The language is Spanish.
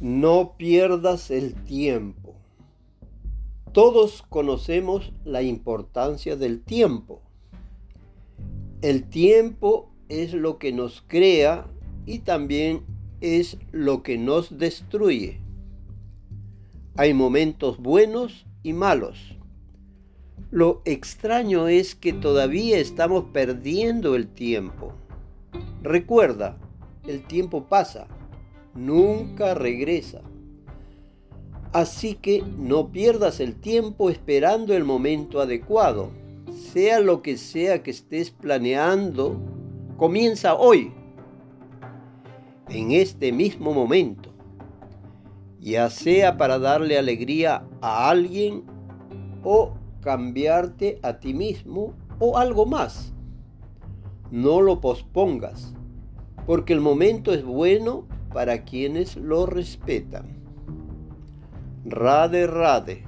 No pierdas el tiempo. Todos conocemos la importancia del tiempo. El tiempo es lo que nos crea y también es lo que nos destruye. Hay momentos buenos y malos. Lo extraño es que todavía estamos perdiendo el tiempo. Recuerda, el tiempo pasa nunca regresa. Así que no pierdas el tiempo esperando el momento adecuado. Sea lo que sea que estés planeando, comienza hoy, en este mismo momento, ya sea para darle alegría a alguien o cambiarte a ti mismo o algo más. No lo pospongas, porque el momento es bueno para quienes lo respetan. Rade Rade.